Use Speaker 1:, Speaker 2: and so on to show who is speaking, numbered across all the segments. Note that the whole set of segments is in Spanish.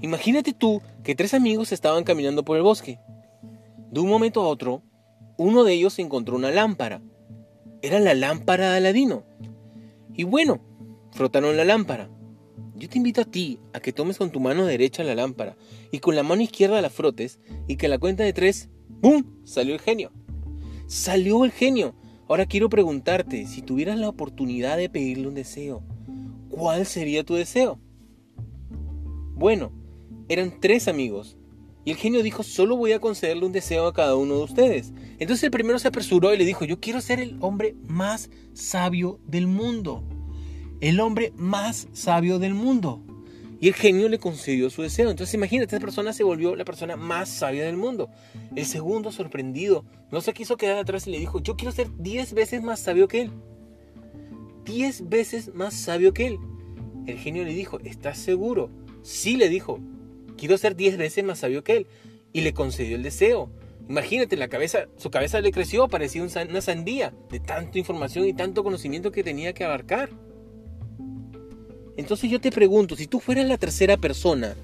Speaker 1: Imagínate tú que tres amigos estaban caminando por el bosque. De un momento a otro, uno de ellos encontró una lámpara. Era la lámpara de Aladino. Y bueno, frotaron la lámpara. Yo te invito a ti a que tomes con tu mano derecha la lámpara y con la mano izquierda la frotes y que a la cuenta de tres, ¡bum! salió el genio. Salió el genio. Ahora quiero preguntarte, si tuvieras la oportunidad de pedirle un deseo, ¿cuál sería tu deseo? Bueno, eran tres amigos. Y el genio dijo, solo voy a concederle un deseo a cada uno de ustedes. Entonces el primero se apresuró y le dijo, yo quiero ser el hombre más sabio del mundo. El hombre más sabio del mundo. Y el genio le concedió su deseo. Entonces imagínate, esta persona se volvió la persona más sabia del mundo. El segundo, sorprendido, no se quiso quedar atrás y le dijo, yo quiero ser diez veces más sabio que él. Diez veces más sabio que él. El genio le dijo, ¿estás seguro? Sí, le dijo, quiero ser diez veces más sabio que él. Y le concedió el deseo. Imagínate, la cabeza, su cabeza le creció, parecía una sandía de tanta información y tanto conocimiento que tenía que abarcar. Entonces yo te pregunto, si tú fueras la tercera persona,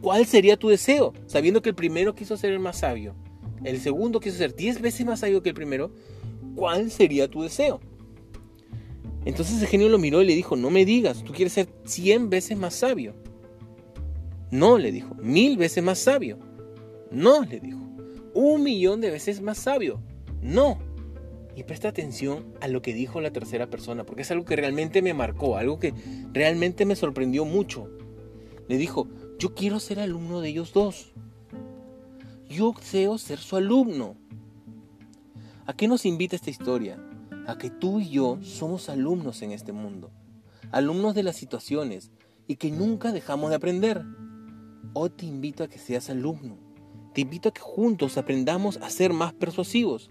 Speaker 1: ¿cuál sería tu deseo? Sabiendo que el primero quiso ser el más sabio, el segundo quiso ser diez veces más sabio que el primero, ¿cuál sería tu deseo? Entonces el genio lo miró y le dijo, no me digas, tú quieres ser cien veces más sabio. No, le dijo, mil veces más sabio. No, le dijo, un millón de veces más sabio. No y presta atención a lo que dijo la tercera persona, porque es algo que realmente me marcó, algo que realmente me sorprendió mucho. Le dijo, yo quiero ser alumno de ellos dos. Yo deseo ser su alumno. ¿A qué nos invita esta historia? A que tú y yo somos alumnos en este mundo, alumnos de las situaciones y que nunca dejamos de aprender. Hoy te invito a que seas alumno. Te invito a que juntos aprendamos a ser más persuasivos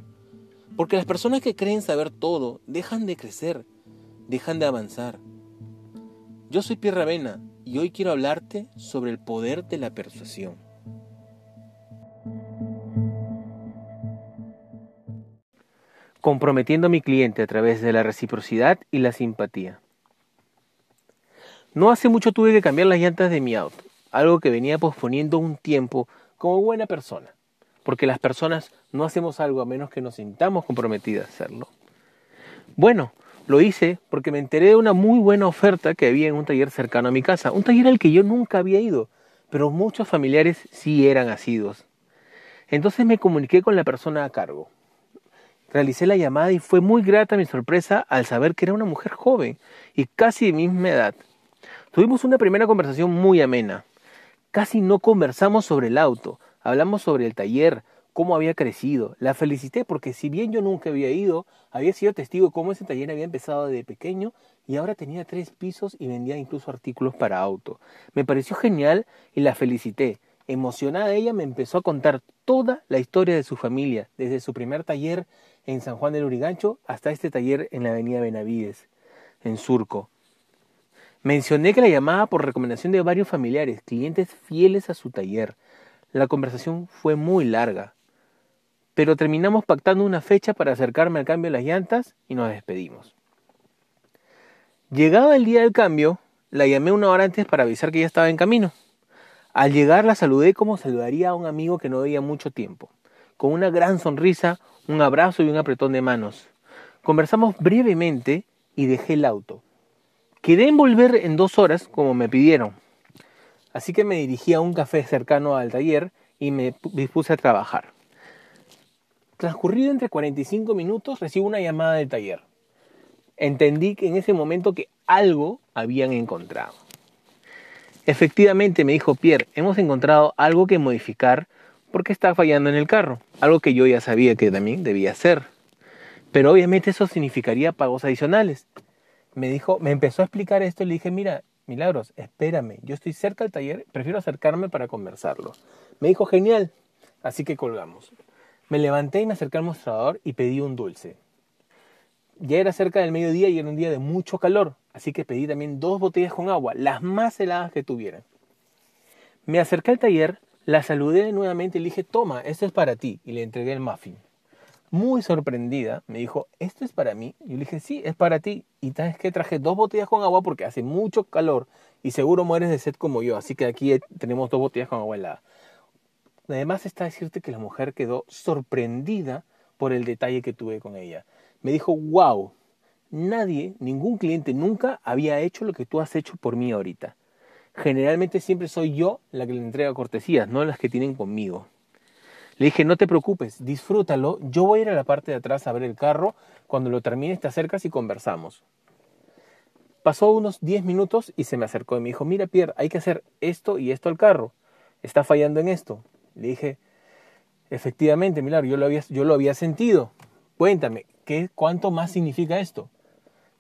Speaker 1: porque las personas que creen saber todo dejan de crecer, dejan de avanzar. Yo soy Pierre Ravena y hoy quiero hablarte sobre el poder de la persuasión. Comprometiendo a mi cliente a través de la reciprocidad y la simpatía. No hace mucho tuve que cambiar las llantas de mi auto, algo que venía posponiendo un tiempo como buena persona porque las personas no hacemos algo a menos que nos sintamos comprometidas a hacerlo. Bueno, lo hice porque me enteré de una muy buena oferta que había en un taller cercano a mi casa, un taller al que yo nunca había ido, pero muchos familiares sí eran asidos. Entonces me comuniqué con la persona a cargo. Realicé la llamada y fue muy grata mi sorpresa al saber que era una mujer joven y casi de misma edad. Tuvimos una primera conversación muy amena. Casi no conversamos sobre el auto, Hablamos sobre el taller, cómo había crecido. La felicité porque si bien yo nunca había ido, había sido testigo de cómo ese taller había empezado de pequeño y ahora tenía tres pisos y vendía incluso artículos para auto. Me pareció genial y la felicité. Emocionada ella me empezó a contar toda la historia de su familia, desde su primer taller en San Juan del Urigancho hasta este taller en la avenida Benavides, en Surco. Mencioné que la llamaba por recomendación de varios familiares, clientes fieles a su taller. La conversación fue muy larga, pero terminamos pactando una fecha para acercarme al cambio de las llantas y nos despedimos. Llegado el día del cambio, la llamé una hora antes para avisar que ya estaba en camino. Al llegar la saludé como saludaría a un amigo que no veía mucho tiempo, con una gran sonrisa, un abrazo y un apretón de manos. Conversamos brevemente y dejé el auto. Quedé en volver en dos horas como me pidieron. Así que me dirigí a un café cercano al taller y me dispuse a trabajar. Transcurrido entre 45 minutos recibo una llamada del taller. Entendí que en ese momento que algo habían encontrado. Efectivamente, me dijo Pierre, hemos encontrado algo que modificar porque está fallando en el carro, algo que yo ya sabía que también debía hacer. Pero obviamente eso significaría pagos adicionales. Me dijo, me empezó a explicar esto y le dije, mira, Milagros, espérame, yo estoy cerca del taller, prefiero acercarme para conversarlo. Me dijo, genial, así que colgamos. Me levanté y me acerqué al mostrador y pedí un dulce. Ya era cerca del mediodía y era un día de mucho calor, así que pedí también dos botellas con agua, las más heladas que tuvieran. Me acerqué al taller, la saludé nuevamente y le dije, toma, esto es para ti, y le entregué el muffin. Muy sorprendida, me dijo, ¿esto es para mí? Yo le dije, sí, es para ti. Y sabes que traje dos botellas con agua porque hace mucho calor y seguro mueres de sed como yo. Así que aquí tenemos dos botellas con agua helada. Además está decirte que la mujer quedó sorprendida por el detalle que tuve con ella. Me dijo, wow, nadie, ningún cliente nunca había hecho lo que tú has hecho por mí ahorita. Generalmente siempre soy yo la que le entrega cortesías, no las que tienen conmigo. Le dije, no te preocupes, disfrútalo, yo voy a ir a la parte de atrás a ver el carro, cuando lo termines te acercas y conversamos. Pasó unos 10 minutos y se me acercó y me dijo, mira Pierre, hay que hacer esto y esto al carro, está fallando en esto. Le dije, efectivamente, Milagro, yo lo había, yo lo había sentido, cuéntame, ¿qué, ¿cuánto más significa esto?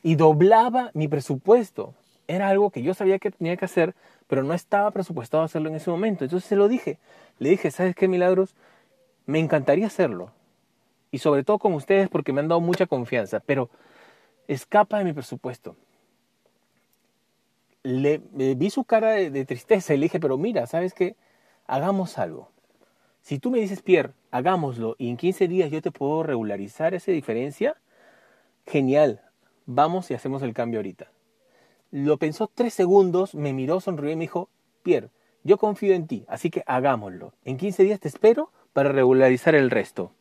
Speaker 1: Y doblaba mi presupuesto, era algo que yo sabía que tenía que hacer, pero no estaba presupuestado hacerlo en ese momento. Entonces se lo dije. Le dije, ¿sabes qué, Milagros? Me encantaría hacerlo. Y sobre todo con ustedes porque me han dado mucha confianza, pero escapa de mi presupuesto. Le, vi su cara de, tristeza y le dije, pero mira, ¿sabes qué? Hagamos algo. Si tú me dices, Pierre, hagámoslo y en 15 días yo te puedo regularizar esa diferencia, genial, vamos y hacemos el cambio ahorita. Lo pensó tres segundos, me miró, sonrió y me dijo, Pierre, yo confío en ti, así que hagámoslo. En 15 días te espero para regularizar el resto.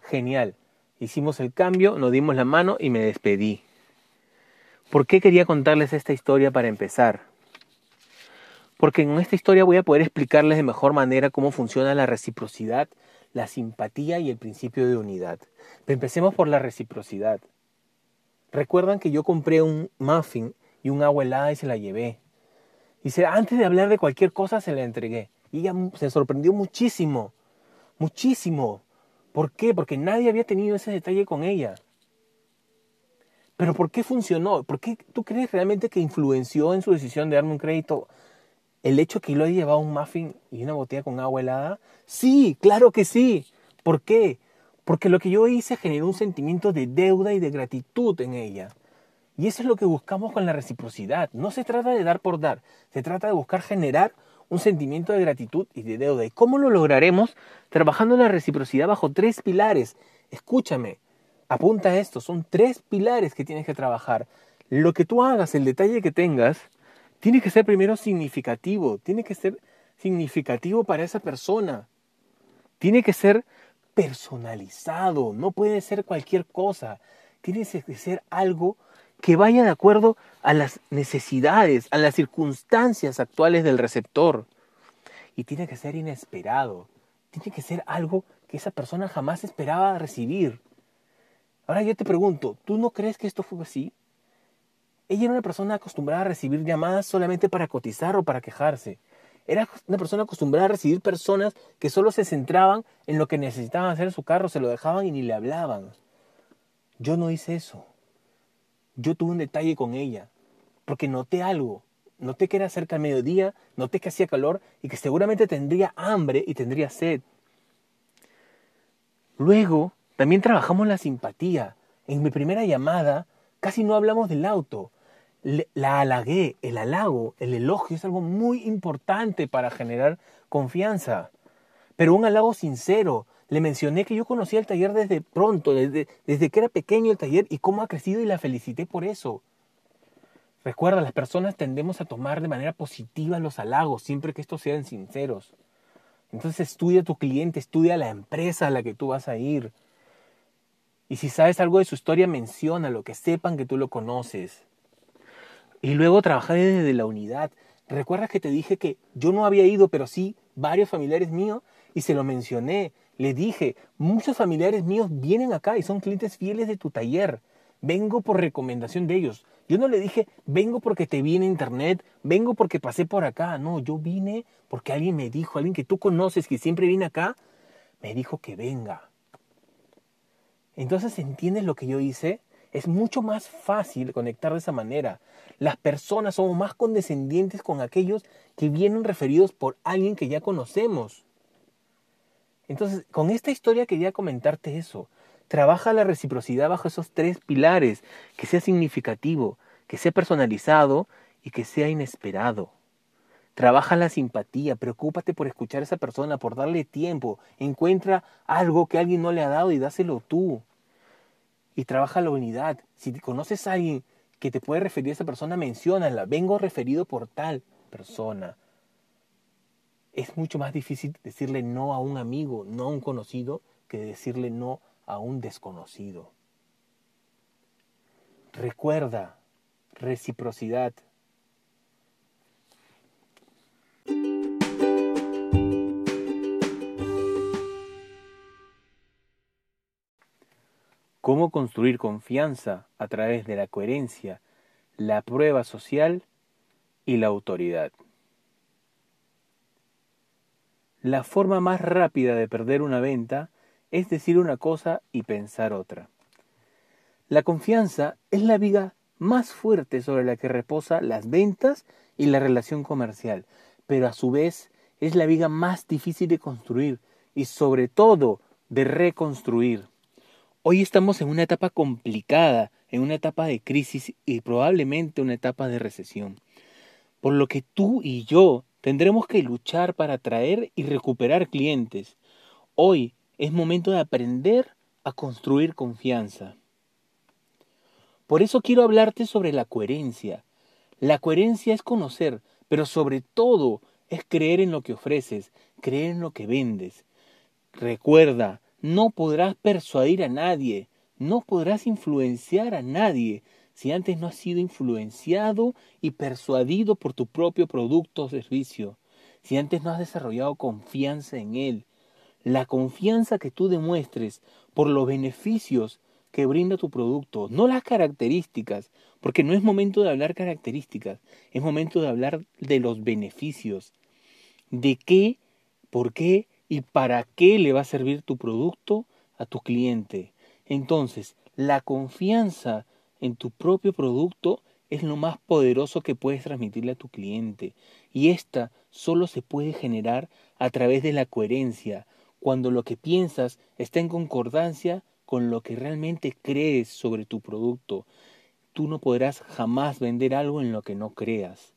Speaker 1: Genial. Hicimos el cambio, nos dimos la mano y me despedí. ¿Por qué quería contarles esta historia para empezar? Porque en esta historia voy a poder explicarles de mejor manera cómo funciona la reciprocidad, la simpatía y el principio de unidad. empecemos por la reciprocidad. Recuerdan que yo compré un muffin y un agua helada y se la llevé. Y antes de hablar de cualquier cosa se la entregué. Y ella se sorprendió muchísimo muchísimo. ¿Por qué? Porque nadie había tenido ese detalle con ella. Pero ¿por qué funcionó? ¿Por qué tú crees realmente que influenció en su decisión de darme un crédito el hecho que yo haya llevado un muffin y una botella con agua helada? Sí, claro que sí. ¿Por qué? Porque lo que yo hice generó un sentimiento de deuda y de gratitud en ella. Y eso es lo que buscamos con la reciprocidad. No se trata de dar por dar, se trata de buscar generar un sentimiento de gratitud y de deuda. ¿Y cómo lo lograremos? Trabajando la reciprocidad bajo tres pilares. Escúchame, apunta esto, son tres pilares que tienes que trabajar. Lo que tú hagas, el detalle que tengas, tiene que ser primero significativo, tiene que ser significativo para esa persona. Tiene que ser personalizado, no puede ser cualquier cosa. Tiene que ser algo que vaya de acuerdo a las necesidades, a las circunstancias actuales del receptor. Y tiene que ser inesperado, tiene que ser algo que esa persona jamás esperaba recibir. Ahora yo te pregunto, ¿tú no crees que esto fue así? Ella era una persona acostumbrada a recibir llamadas solamente para cotizar o para quejarse. Era una persona acostumbrada a recibir personas que solo se centraban en lo que necesitaban hacer en su carro, se lo dejaban y ni le hablaban. Yo no hice eso yo tuve un detalle con ella, porque noté algo. Noté que era cerca del mediodía, noté que hacía calor y que seguramente tendría hambre y tendría sed. Luego, también trabajamos la simpatía. En mi primera llamada, casi no hablamos del auto. la halagué. El halago, el elogio es algo muy importante para generar confianza. Pero un halago sincero, le mencioné que yo conocía el taller desde pronto, desde, desde que era pequeño el taller y cómo ha crecido y la felicité por eso. Recuerda, las personas tendemos a tomar de manera positiva los halagos, siempre que estos sean sinceros. Entonces estudia a tu cliente, estudia la empresa a la que tú vas a ir. Y si sabes algo de su historia, menciona lo que sepan que tú lo conoces. Y luego trabajar desde la unidad. Recuerda que te dije que yo no había ido, pero sí varios familiares míos, y se lo mencioné. Le dije, muchos familiares míos vienen acá y son clientes fieles de tu taller. Vengo por recomendación de ellos. Yo no le dije, vengo porque te vi en internet, vengo porque pasé por acá. No, yo vine porque alguien me dijo, alguien que tú conoces, que siempre viene acá, me dijo que venga. Entonces, ¿entiendes lo que yo hice? Es mucho más fácil conectar de esa manera. Las personas somos más condescendientes con aquellos que vienen referidos por alguien que ya conocemos. Entonces, con esta historia quería comentarte eso. Trabaja la reciprocidad bajo esos tres pilares, que sea significativo, que sea personalizado y que sea inesperado. Trabaja la simpatía, preocúpate por escuchar a esa persona, por darle tiempo. Encuentra algo que alguien no le ha dado y dáselo tú. Y trabaja la unidad. Si conoces a alguien que te puede referir a esa persona, menciónala. Vengo referido por tal persona. Es mucho más difícil decirle no a un amigo, no a un conocido, que decirle no a un desconocido. Recuerda, reciprocidad. Cómo construir confianza a través de la coherencia, la prueba social y la autoridad. La forma más rápida de perder una venta es decir una cosa y pensar otra. La confianza es la viga más fuerte sobre la que reposa las ventas y la relación comercial, pero a su vez es la viga más difícil de construir y sobre todo de reconstruir. Hoy estamos en una etapa complicada, en una etapa de crisis y probablemente una etapa de recesión, por lo que tú y yo tendremos que luchar para atraer y recuperar clientes. Hoy es momento de aprender a construir confianza. Por eso quiero hablarte sobre la coherencia. La coherencia es conocer, pero sobre todo es creer en lo que ofreces, creer en lo que vendes. Recuerda, no podrás persuadir a nadie, no podrás influenciar a nadie si antes no has sido influenciado y persuadido por tu propio producto o servicio, si antes no has desarrollado confianza en él, la confianza que tú demuestres por los beneficios que brinda tu producto, no las características, porque no es momento de hablar características, es momento de hablar de los beneficios, de qué, por qué y para qué le va a servir tu producto a tu cliente. Entonces, la confianza en tu propio producto es lo más poderoso que puedes transmitirle a tu cliente. Y esta solo se puede generar a través de la coherencia, cuando lo que piensas está en concordancia con lo que realmente crees sobre tu producto. Tú no podrás jamás vender algo en lo que no creas.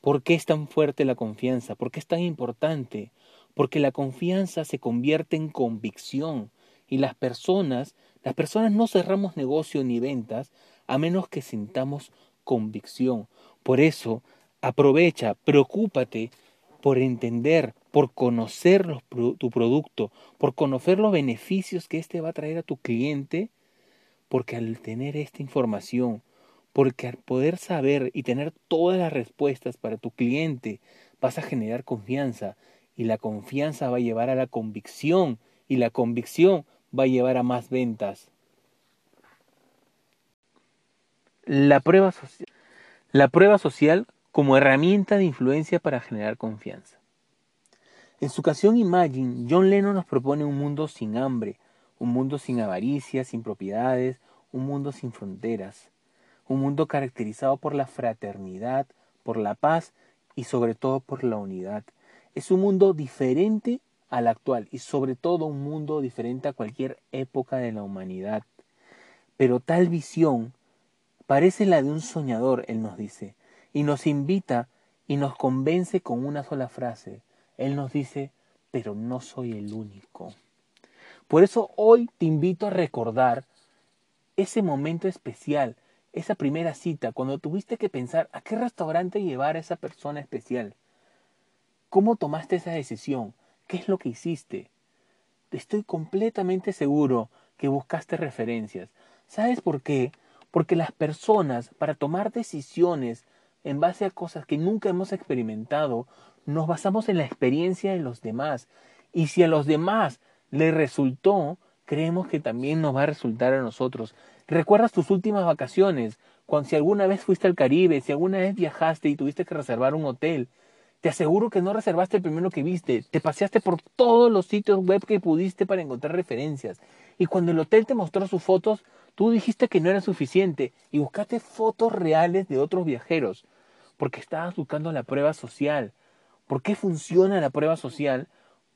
Speaker 1: ¿Por qué es tan fuerte la confianza? ¿Por qué es tan importante? Porque la confianza se convierte en convicción y las personas, las personas no cerramos negocio ni ventas a menos que sintamos convicción. Por eso, aprovecha, preocúpate por entender, por conocer tu producto, por conocer los beneficios que éste va a traer a tu cliente, porque al tener esta información, porque al poder saber y tener todas las respuestas para tu cliente, vas a generar confianza y la confianza va a llevar a la convicción y la convicción va a llevar a más ventas. La prueba, la prueba social como herramienta de influencia para generar confianza. En su canción Imagine, John Lennon nos propone un mundo sin hambre, un mundo sin avaricia, sin propiedades, un mundo sin fronteras, un mundo caracterizado por la fraternidad, por la paz y sobre todo por la unidad. Es un mundo diferente al actual y sobre todo un mundo diferente a cualquier época de la humanidad. Pero tal visión parece la de un soñador, él nos dice, y nos invita y nos convence con una sola frase. Él nos dice, pero no soy el único. Por eso hoy te invito a recordar ese momento especial, esa primera cita, cuando tuviste que pensar a qué restaurante llevar a esa persona especial. ¿Cómo tomaste esa decisión? ¿Qué es lo que hiciste? Estoy completamente seguro que buscaste referencias. ¿Sabes por qué? Porque las personas, para tomar decisiones en base a cosas que nunca hemos experimentado, nos basamos en la experiencia de los demás. Y si a los demás les resultó, creemos que también nos va a resultar a nosotros. ¿Recuerdas tus últimas vacaciones? Cuando si alguna vez fuiste al Caribe, si alguna vez viajaste y tuviste que reservar un hotel, te aseguro que no reservaste el primero que viste, te paseaste por todos los sitios web que pudiste para encontrar referencias. Y cuando el hotel te mostró sus fotos, tú dijiste que no era suficiente y buscaste fotos reales de otros viajeros porque estabas buscando la prueba social. ¿Por qué funciona la prueba social?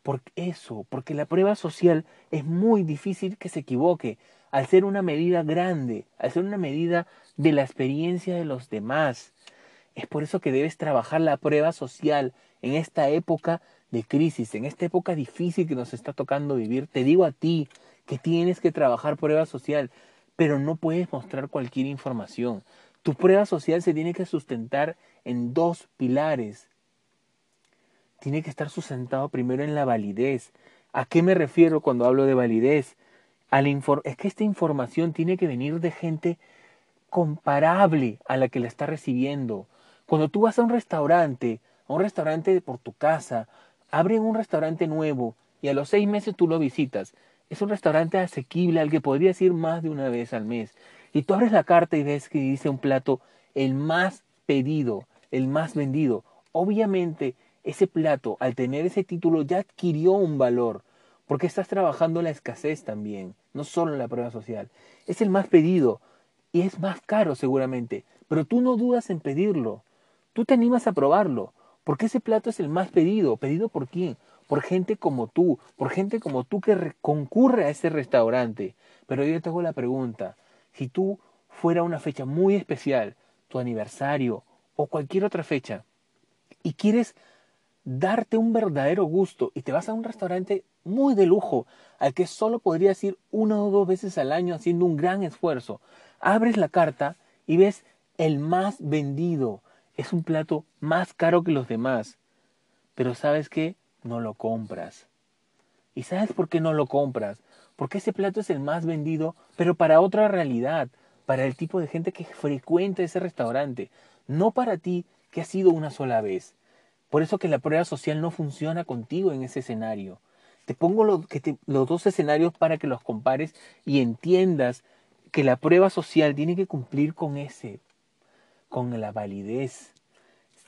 Speaker 1: Por eso, porque la prueba social es muy difícil que se equivoque, al ser una medida grande, al ser una medida de la experiencia de los demás. Es por eso que debes trabajar la prueba social en esta época de crisis, en esta época difícil que nos está tocando vivir. Te digo a ti que tienes que trabajar prueba social, pero no puedes mostrar cualquier información. Tu prueba social se tiene que sustentar en dos pilares. Tiene que estar sustentado primero en la validez. ¿A qué me refiero cuando hablo de validez? es que esta información tiene que venir de gente comparable a la que la está recibiendo. Cuando tú vas a un restaurante, a un restaurante por tu casa, abren un restaurante nuevo y a los seis meses tú lo visitas. Es un restaurante asequible al que podrías ir más de una vez al mes. Y tú abres la carta y ves que dice un plato el más pedido, el más vendido. Obviamente ese plato, al tener ese título, ya adquirió un valor, porque estás trabajando la escasez también, no solo la prueba social. Es el más pedido y es más caro seguramente, pero tú no dudas en pedirlo. Tú te animas a probarlo, porque ese plato es el más pedido. ¿Pedido por quién? Por gente como tú, por gente como tú que concurre a ese restaurante. Pero yo te hago la pregunta, si tú fuera una fecha muy especial, tu aniversario o cualquier otra fecha, y quieres darte un verdadero gusto y te vas a un restaurante muy de lujo, al que solo podrías ir una o dos veces al año haciendo un gran esfuerzo, abres la carta y ves el más vendido. Es un plato más caro que los demás. Pero ¿sabes qué? No lo compras. ¿Y sabes por qué no lo compras? Porque ese plato es el más vendido, pero para otra realidad, para el tipo de gente que frecuenta ese restaurante, no para ti que has sido una sola vez. Por eso que la prueba social no funciona contigo en ese escenario. Te pongo los dos escenarios para que los compares y entiendas que la prueba social tiene que cumplir con ese, con la validez.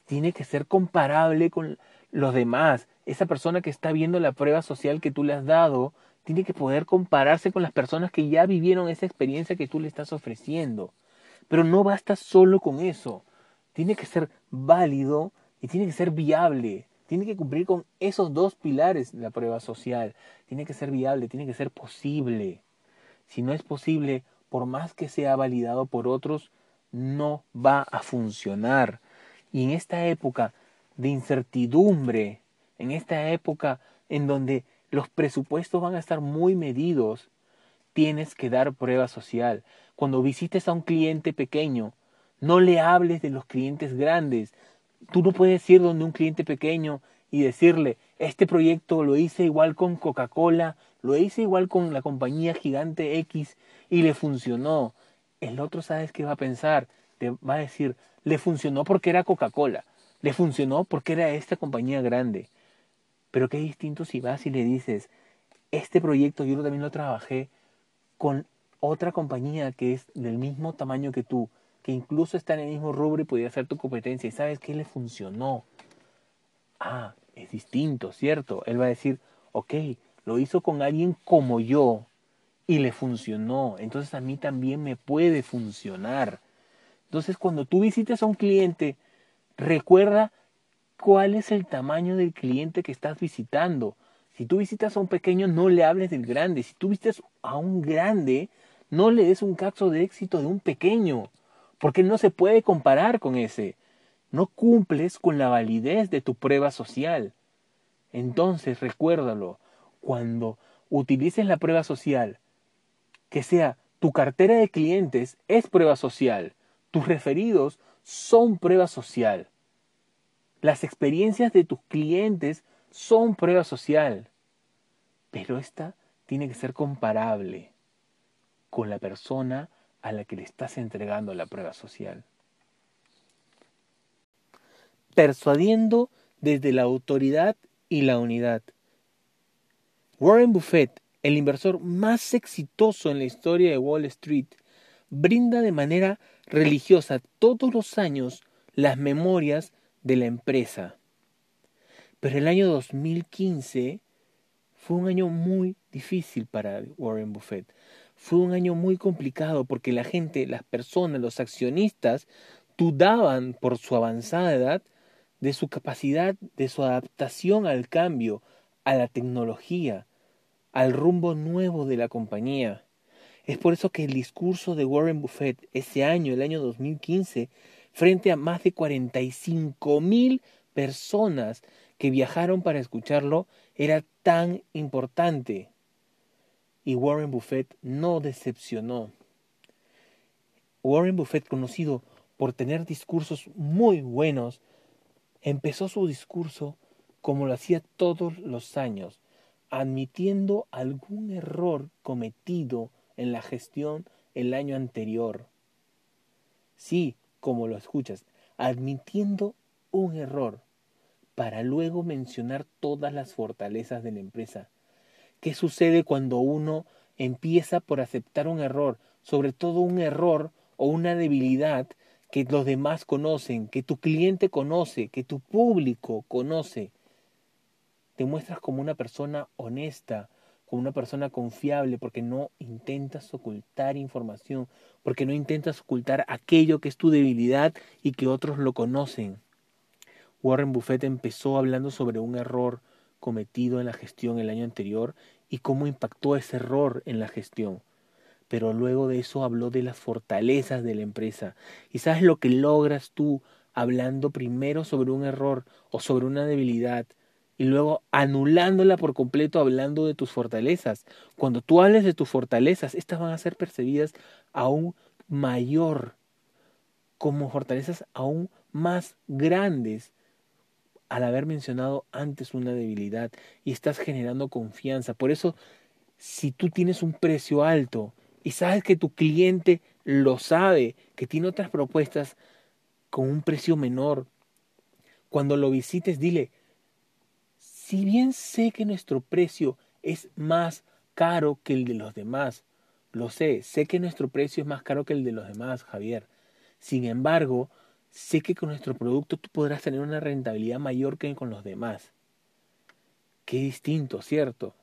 Speaker 1: Tiene que ser comparable con los demás. Esa persona que está viendo la prueba social que tú le has dado, tiene que poder compararse con las personas que ya vivieron esa experiencia que tú le estás ofreciendo. Pero no basta solo con eso. Tiene que ser válido y tiene que ser viable. Tiene que cumplir con esos dos pilares de la prueba social. Tiene que ser viable, tiene que ser posible. Si no es posible, por más que sea validado por otros, no va a funcionar. Y en esta época de incertidumbre, en esta época en donde los presupuestos van a estar muy medidos, tienes que dar prueba social. Cuando visites a un cliente pequeño, no le hables de los clientes grandes. Tú no puedes ir donde un cliente pequeño y decirle, este proyecto lo hice igual con Coca-Cola, lo hice igual con la compañía gigante X y le funcionó. El otro, ¿sabes qué va a pensar? Te va a decir, le funcionó porque era Coca-Cola, le funcionó porque era esta compañía grande. Pero qué distinto si vas y le dices, este proyecto yo también lo trabajé con otra compañía que es del mismo tamaño que tú, que incluso está en el mismo rubro y podría ser tu competencia, y sabes que le funcionó. Ah, es distinto, ¿cierto? Él va a decir, ok, lo hizo con alguien como yo, y le funcionó. Entonces a mí también me puede funcionar. Entonces cuando tú visites a un cliente, recuerda cuál es el tamaño del cliente que estás visitando. Si tú visitas a un pequeño, no le hables del grande. Si tú visitas a un grande, no le des un caso de éxito de un pequeño, porque no se puede comparar con ese. No cumples con la validez de tu prueba social. Entonces, recuérdalo, cuando utilices la prueba social que sea tu cartera de clientes es prueba social, tus referidos son prueba social, las experiencias de tus clientes son prueba social, pero esta tiene que ser comparable con la persona a la que le estás entregando la prueba social. Persuadiendo desde la autoridad y la unidad. Warren Buffett el inversor más exitoso en la historia de Wall Street, brinda de manera religiosa todos los años las memorias de la empresa. Pero el año 2015 fue un año muy difícil para Warren Buffett. Fue un año muy complicado porque la gente, las personas, los accionistas dudaban por su avanzada edad de su capacidad, de su adaptación al cambio, a la tecnología, al rumbo nuevo de la compañía. Es por eso que el discurso de Warren Buffett ese año, el año 2015, frente a más de 45 mil personas que viajaron para escucharlo, era tan importante. Y Warren Buffett no decepcionó. Warren Buffett, conocido por tener discursos muy buenos, empezó su discurso como lo hacía todos los años, admitiendo algún error cometido en la gestión el año anterior. Sí, como lo escuchas, admitiendo un error para luego mencionar todas las fortalezas de la empresa. ¿Qué sucede cuando uno empieza por aceptar un error, sobre todo un error o una debilidad que los demás conocen, que tu cliente conoce, que tu público conoce? Te muestras como una persona honesta, como una persona confiable, porque no intentas ocultar información, porque no intentas ocultar aquello que es tu debilidad y que otros lo conocen. Warren Buffett empezó hablando sobre un error cometido en la gestión el año anterior y cómo impactó ese error en la gestión. Pero luego de eso habló de las fortalezas de la empresa. ¿Y sabes lo que logras tú hablando primero sobre un error o sobre una debilidad y luego anulándola por completo hablando de tus fortalezas? Cuando tú hables de tus fortalezas, estas van a ser percibidas aún mayor, como fortalezas aún más grandes al haber mencionado antes una debilidad y estás generando confianza. Por eso, si tú tienes un precio alto y sabes que tu cliente lo sabe, que tiene otras propuestas con un precio menor, cuando lo visites, dile, si bien sé que nuestro precio es más caro que el de los demás, lo sé, sé que nuestro precio es más caro que el de los demás, Javier. Sin embargo, sé que con nuestro producto tú podrás tener una rentabilidad mayor que con los demás. Qué distinto, ¿cierto?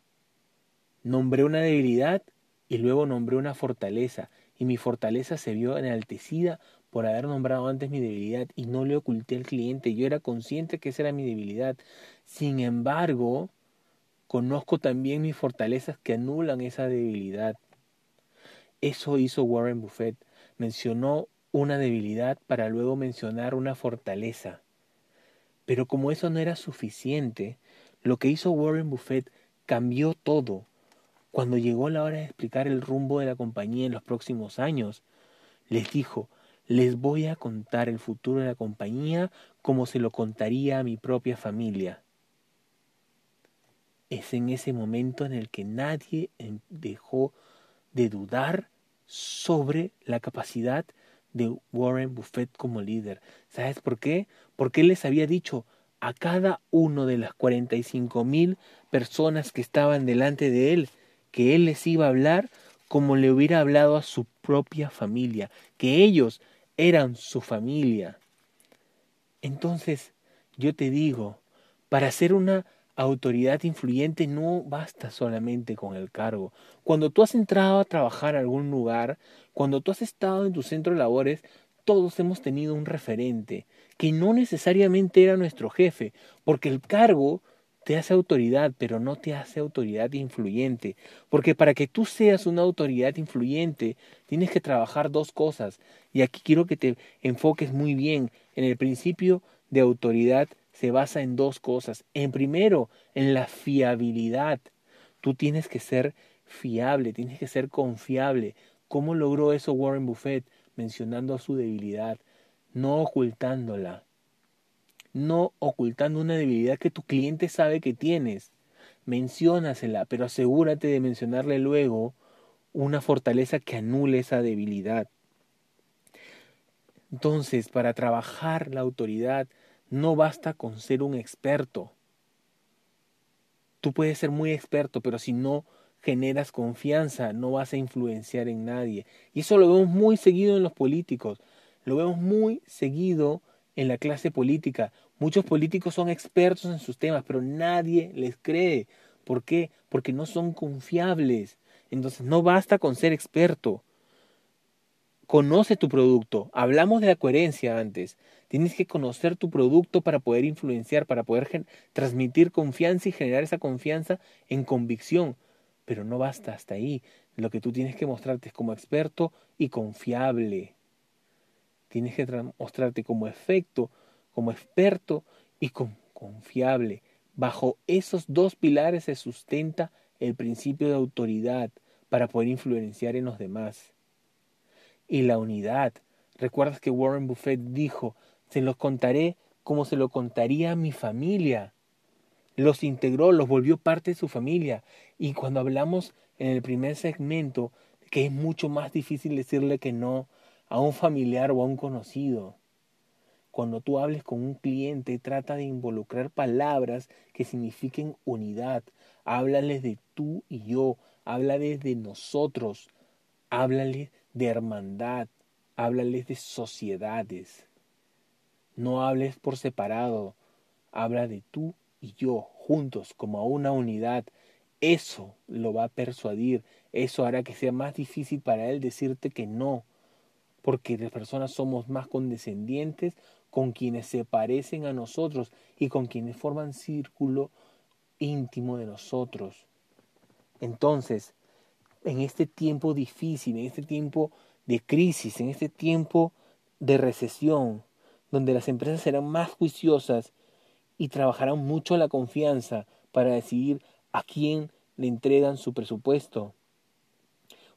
Speaker 1: Nombré una debilidad y luego nombré una fortaleza, y mi fortaleza se vio enaltecida por haber nombrado antes mi debilidad y no le oculté al cliente. Yo era consciente que esa era mi debilidad. Sin embargo, conozco también mis fortalezas que anulan esa debilidad. Eso hizo Warren Buffett. Mencionó una debilidad para luego mencionar una fortaleza. Pero como eso no era suficiente, lo que hizo Warren Buffett cambió todo. Cuando llegó la hora de explicar el rumbo de la compañía en los próximos años, les dijo, les voy a contar el futuro de la compañía como se lo contaría a mi propia familia. Es en ese momento en el que nadie dejó de dudar sobre la capacidad de Warren Buffett como líder. ¿Sabes por qué? Porque él les había dicho a cada uno de las 45 mil personas que estaban delante de él que él les iba a hablar como le hubiera hablado a su propia familia, que ellos eran su familia. Entonces, yo te digo, para ser una autoridad influyente no basta solamente con el cargo. Cuando tú has entrado a trabajar a algún lugar, cuando tú has estado en tu centro de labores, todos hemos tenido un referente, que no necesariamente era nuestro jefe, porque el cargo te hace autoridad, pero no te hace autoridad influyente. Porque para que tú seas una autoridad influyente, tienes que trabajar dos cosas. Y aquí quiero que te enfoques muy bien en el principio de autoridad se basa en dos cosas. En primero, en la fiabilidad. Tú tienes que ser fiable, tienes que ser confiable. ¿Cómo logró eso Warren Buffett? Mencionando su debilidad, no ocultándola. No ocultando una debilidad que tu cliente sabe que tienes. Menciónasela, pero asegúrate de mencionarle luego una fortaleza que anule esa debilidad. Entonces, para trabajar la autoridad, no basta con ser un experto. Tú puedes ser muy experto, pero si no generas confianza, no vas a influenciar en nadie. Y eso lo vemos muy seguido en los políticos, lo vemos muy seguido en la clase política. Muchos políticos son expertos en sus temas, pero nadie les cree. ¿Por qué? Porque no son confiables. Entonces no basta con ser experto. Conoce tu producto. Hablamos de la coherencia antes. Tienes que conocer tu producto para poder influenciar, para poder transmitir confianza y generar esa confianza en convicción. Pero no basta hasta ahí. Lo que tú tienes que mostrarte es como experto y confiable. tienes que mostrarte como efecto, como experto y como confiable. Bajo esos dos pilares se sustenta el principio de autoridad para poder influenciar en los demás. Y la unidad. Recuerdas que Warren Buffett dijo, se los contaré como se lo contaría a mi familia. Los integró, los volvió parte de su familia. Y cuando hablamos en el primer segmento, que es mucho más difícil decirle que no a un familiar o a un conocido. Cuando tú hables con un cliente, trata de involucrar palabras que signifiquen unidad. Háblales de tú y yo, háblales de nosotros, háblales de hermandad, háblales de sociedades. No hables por separado, habla de tú y yo, juntos, como una unidad. Eso lo va a persuadir, eso hará que sea más difícil para él decirte que no, porque las personas somos más condescendientes con quienes se parecen a nosotros y con quienes forman círculo íntimo de nosotros. Entonces, en este tiempo difícil, en este tiempo de crisis, en este tiempo de recesión, donde las empresas serán más juiciosas y trabajarán mucho la confianza para decidir a quién le entregan su presupuesto.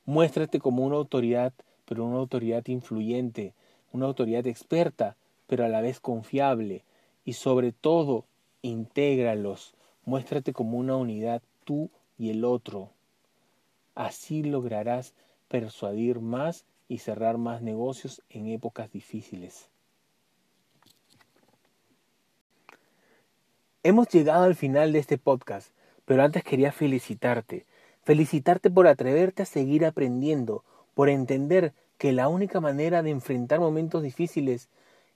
Speaker 1: Muéstrate como una autoridad, pero una autoridad influyente, una autoridad experta, pero a la vez confiable. Y sobre todo, intégralos. Muéstrate como una unidad tú y el otro. Así lograrás persuadir más y cerrar más negocios en épocas difíciles. Hemos llegado al final de este podcast, pero antes quería felicitarte. Felicitarte por atreverte a seguir aprendiendo, por entender que la única manera de enfrentar momentos difíciles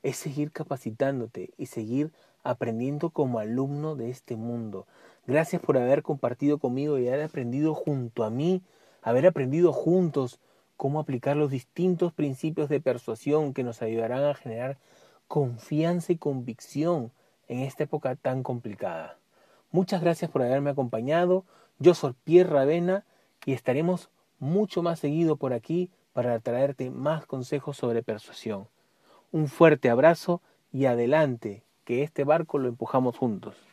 Speaker 1: es seguir capacitándote y seguir aprendiendo como alumno de este mundo. Gracias por haber compartido conmigo y haber aprendido junto a mí, haber aprendido juntos cómo aplicar los distintos principios de persuasión que nos ayudarán a generar confianza y convicción en esta época tan complicada. Muchas gracias por haberme acompañado. Yo soy Pierre Ravena y estaremos mucho más seguido por aquí para traerte más consejos sobre persuasión. Un fuerte abrazo y adelante, que este barco lo empujamos juntos.